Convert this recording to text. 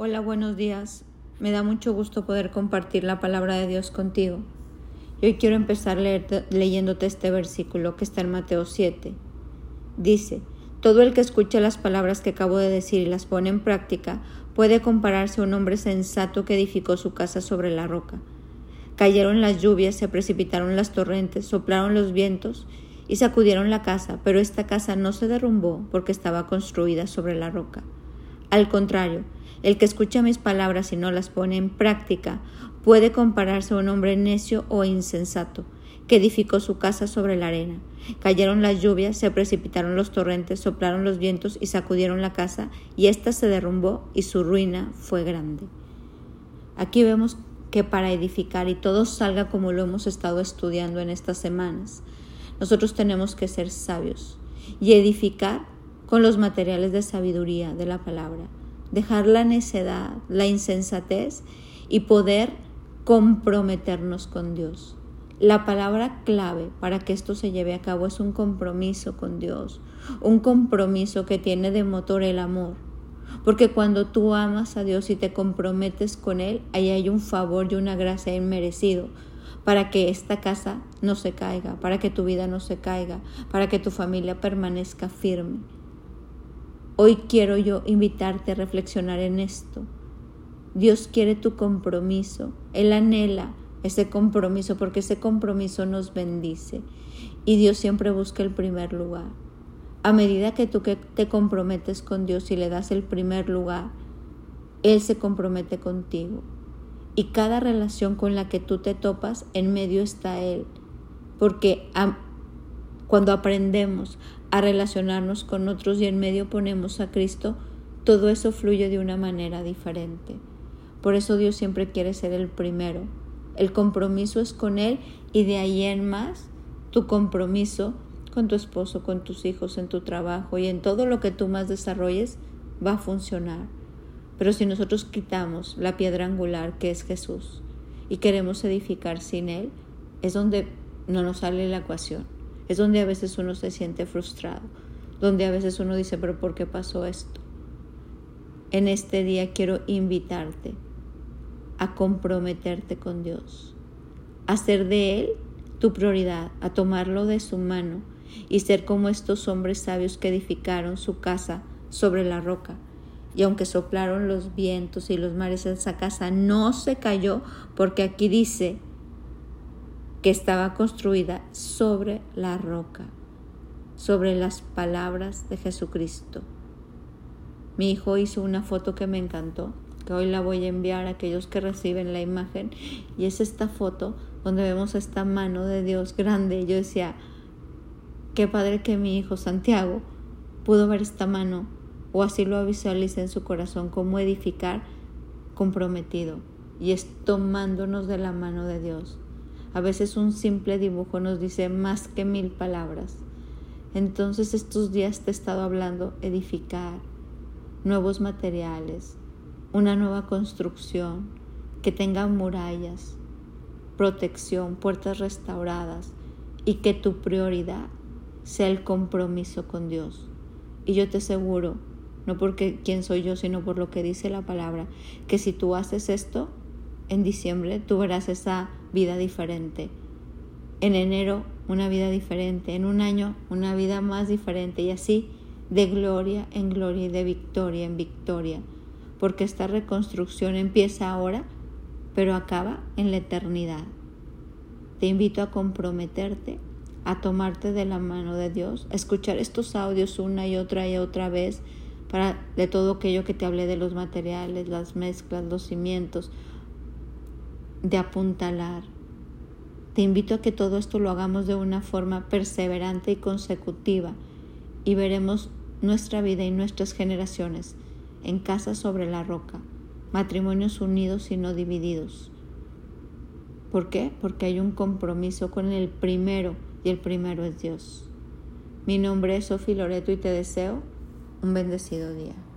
Hola, buenos días. Me da mucho gusto poder compartir la palabra de Dios contigo. Y hoy quiero empezar leyéndote este versículo que está en Mateo 7. Dice, todo el que escucha las palabras que acabo de decir y las pone en práctica puede compararse a un hombre sensato que edificó su casa sobre la roca. Cayeron las lluvias, se precipitaron las torrentes, soplaron los vientos y sacudieron la casa, pero esta casa no se derrumbó porque estaba construida sobre la roca. Al contrario, el que escucha mis palabras y no las pone en práctica puede compararse a un hombre necio o insensato que edificó su casa sobre la arena. Cayeron las lluvias, se precipitaron los torrentes, soplaron los vientos y sacudieron la casa, y ésta se derrumbó y su ruina fue grande. Aquí vemos que para edificar y todo salga como lo hemos estado estudiando en estas semanas, nosotros tenemos que ser sabios y edificar con los materiales de sabiduría de la palabra dejar la necedad, la insensatez y poder comprometernos con Dios. La palabra clave para que esto se lleve a cabo es un compromiso con Dios, un compromiso que tiene de motor el amor. Porque cuando tú amas a Dios y te comprometes con Él, ahí hay un favor y una gracia inmerecido para que esta casa no se caiga, para que tu vida no se caiga, para que tu familia permanezca firme. Hoy quiero yo invitarte a reflexionar en esto. Dios quiere tu compromiso. Él anhela ese compromiso porque ese compromiso nos bendice. Y Dios siempre busca el primer lugar. A medida que tú te comprometes con Dios y le das el primer lugar, Él se compromete contigo. Y cada relación con la que tú te topas, en medio está Él. Porque cuando aprendemos a relacionarnos con otros y en medio ponemos a Cristo, todo eso fluye de una manera diferente. Por eso Dios siempre quiere ser el primero. El compromiso es con Él y de ahí en más tu compromiso con tu esposo, con tus hijos, en tu trabajo y en todo lo que tú más desarrolles va a funcionar. Pero si nosotros quitamos la piedra angular que es Jesús y queremos edificar sin Él, es donde no nos sale la ecuación es donde a veces uno se siente frustrado, donde a veces uno dice, pero ¿por qué pasó esto? En este día quiero invitarte a comprometerte con Dios, a ser de Él tu prioridad, a tomarlo de su mano y ser como estos hombres sabios que edificaron su casa sobre la roca. Y aunque soplaron los vientos y los mares, esa casa no se cayó porque aquí dice estaba construida sobre la roca, sobre las palabras de Jesucristo. Mi hijo hizo una foto que me encantó, que hoy la voy a enviar a aquellos que reciben la imagen, y es esta foto donde vemos esta mano de Dios grande. Yo decía, qué padre que mi hijo Santiago pudo ver esta mano, o así lo visualiza en su corazón, como edificar comprometido, y es tomándonos de la mano de Dios. A veces un simple dibujo nos dice más que mil palabras. Entonces estos días te he estado hablando edificar, nuevos materiales, una nueva construcción que tenga murallas, protección, puertas restauradas y que tu prioridad sea el compromiso con Dios. Y yo te aseguro, no porque quién soy yo, sino por lo que dice la palabra, que si tú haces esto, en diciembre tú verás esa vida diferente. En enero una vida diferente. En un año una vida más diferente. Y así de gloria en gloria y de victoria en victoria. Porque esta reconstrucción empieza ahora, pero acaba en la eternidad. Te invito a comprometerte, a tomarte de la mano de Dios, a escuchar estos audios una y otra y otra vez para de todo aquello que te hablé de los materiales, las mezclas, los cimientos, de apuntalar. Te invito a que todo esto lo hagamos de una forma perseverante y consecutiva y veremos nuestra vida y nuestras generaciones en casa sobre la roca, matrimonios unidos y no divididos. ¿Por qué? Porque hay un compromiso con el primero y el primero es Dios. Mi nombre es Sofi Loreto y te deseo un bendecido día.